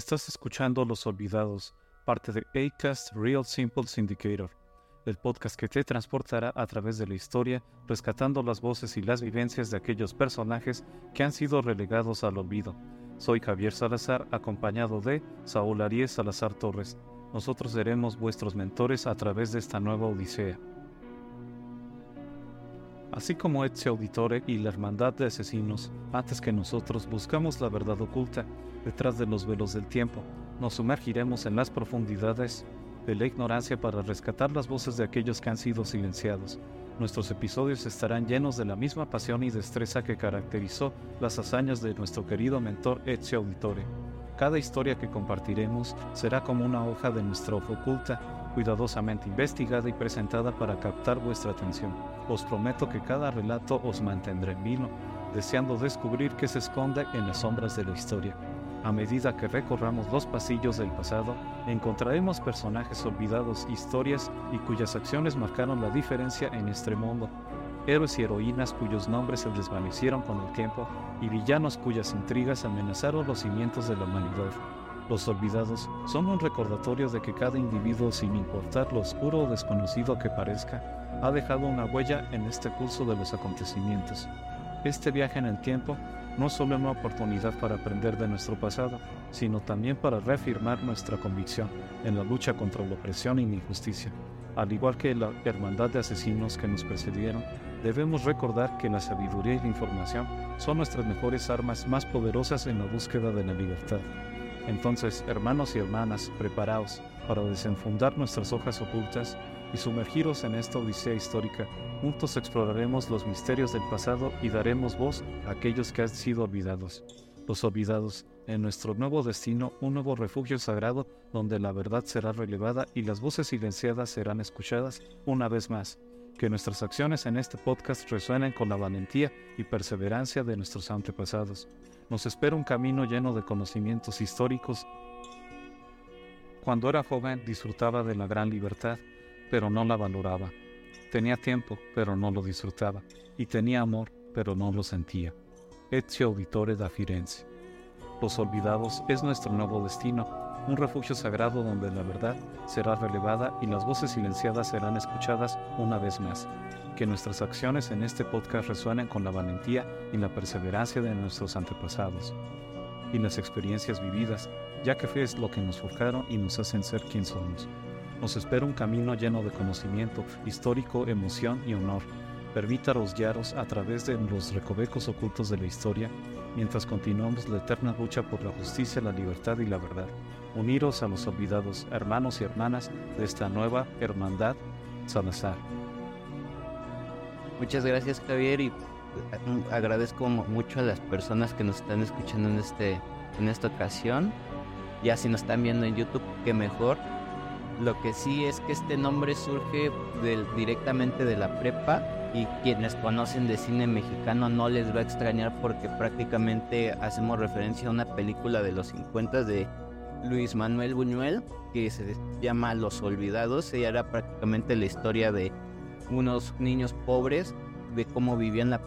Estás escuchando Los Olvidados, parte de ACAST Real Simple Syndicator, el podcast que te transportará a través de la historia, rescatando las voces y las vivencias de aquellos personajes que han sido relegados al olvido. Soy Javier Salazar, acompañado de Saúl Arias Salazar Torres. Nosotros seremos vuestros mentores a través de esta nueva odisea. Así como Ezio Auditore y la Hermandad de Asesinos, antes que nosotros buscamos la verdad oculta detrás de los velos del tiempo, nos sumergiremos en las profundidades de la ignorancia para rescatar las voces de aquellos que han sido silenciados. Nuestros episodios estarán llenos de la misma pasión y destreza que caracterizó las hazañas de nuestro querido mentor Ezio Auditore. Cada historia que compartiremos será como una hoja de nuestra hoja oculta cuidadosamente investigada y presentada para captar vuestra atención. Os prometo que cada relato os mantendrá en vino, deseando descubrir qué se esconde en las sombras de la historia. A medida que recorramos los pasillos del pasado, encontraremos personajes olvidados, historias y cuyas acciones marcaron la diferencia en este mundo. Héroes y heroínas cuyos nombres se desvanecieron con el tiempo y villanos cuyas intrigas amenazaron los cimientos de la humanidad. Los olvidados son un recordatorio de que cada individuo, sin importar lo oscuro o desconocido que parezca, ha dejado una huella en este curso de los acontecimientos. Este viaje en el tiempo no es solo una oportunidad para aprender de nuestro pasado, sino también para reafirmar nuestra convicción en la lucha contra la opresión y la injusticia. Al igual que la hermandad de asesinos que nos precedieron, debemos recordar que la sabiduría y la información son nuestras mejores armas más poderosas en la búsqueda de la libertad. Entonces, hermanos y hermanas, preparaos para desenfundar nuestras hojas ocultas y sumergiros en esta odisea histórica. Juntos exploraremos los misterios del pasado y daremos voz a aquellos que han sido olvidados. Los olvidados, en nuestro nuevo destino, un nuevo refugio sagrado donde la verdad será relevada y las voces silenciadas serán escuchadas una vez más. Que nuestras acciones en este podcast resuenen con la valentía y perseverancia de nuestros antepasados nos espera un camino lleno de conocimientos históricos. Cuando era joven disfrutaba de la gran libertad, pero no la valoraba. Tenía tiempo, pero no lo disfrutaba. Y tenía amor, pero no lo sentía. Ezio Auditore da Firenze. Los Olvidados es nuestro nuevo destino, un refugio sagrado donde la verdad será relevada y las voces silenciadas serán escuchadas una vez más que nuestras acciones en este podcast resuenen con la valentía y la perseverancia de nuestros antepasados y las experiencias vividas, ya que fe es lo que nos forjaron y nos hacen ser quien somos. Nos espera un camino lleno de conocimiento histórico, emoción y honor. Permítanos guiaros a través de los recovecos ocultos de la historia, mientras continuamos la eterna lucha por la justicia, la libertad y la verdad. Uniros a los olvidados, hermanos y hermanas de esta nueva hermandad Salazar. Muchas gracias Javier y mm, agradezco mucho a las personas que nos están escuchando en, este, en esta ocasión. Ya si nos están viendo en YouTube, qué mejor. Lo que sí es que este nombre surge del, directamente de la prepa y quienes conocen de cine mexicano no les va a extrañar porque prácticamente hacemos referencia a una película de los 50 de Luis Manuel Buñuel que se llama Los Olvidados. Ella era prácticamente la historia de unos niños pobres, de cómo vivían la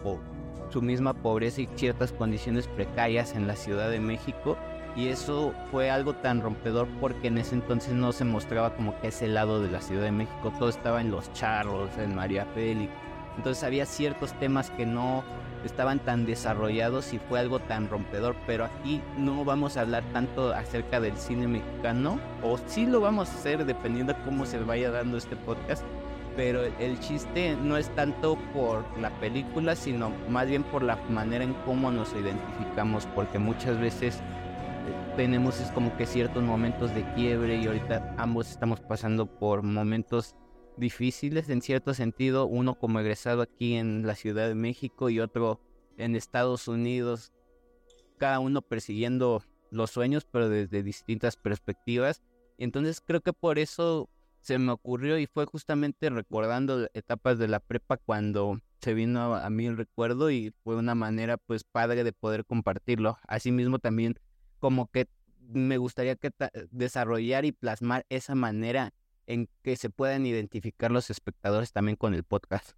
su misma pobreza y ciertas condiciones precarias en la Ciudad de México. Y eso fue algo tan rompedor porque en ese entonces no se mostraba como que ese lado de la Ciudad de México, todo estaba en los charros, en María Félix. Entonces había ciertos temas que no estaban tan desarrollados y fue algo tan rompedor, pero aquí no vamos a hablar tanto acerca del cine mexicano, o sí lo vamos a hacer dependiendo de cómo se vaya dando este podcast, pero el chiste no es tanto por la película, sino más bien por la manera en cómo nos identificamos, porque muchas veces eh, tenemos es como que ciertos momentos de quiebre y ahorita ambos estamos pasando por momentos difíciles en cierto sentido, uno como egresado aquí en la Ciudad de México y otro en Estados Unidos, cada uno persiguiendo los sueños pero desde distintas perspectivas. Entonces creo que por eso se me ocurrió y fue justamente recordando etapas de la prepa cuando se vino a, mí el recuerdo y fue una manera pues padre de poder compartirlo. Asimismo también como que me gustaría que desarrollar y plasmar esa manera en que se puedan identificar los espectadores también con el podcast.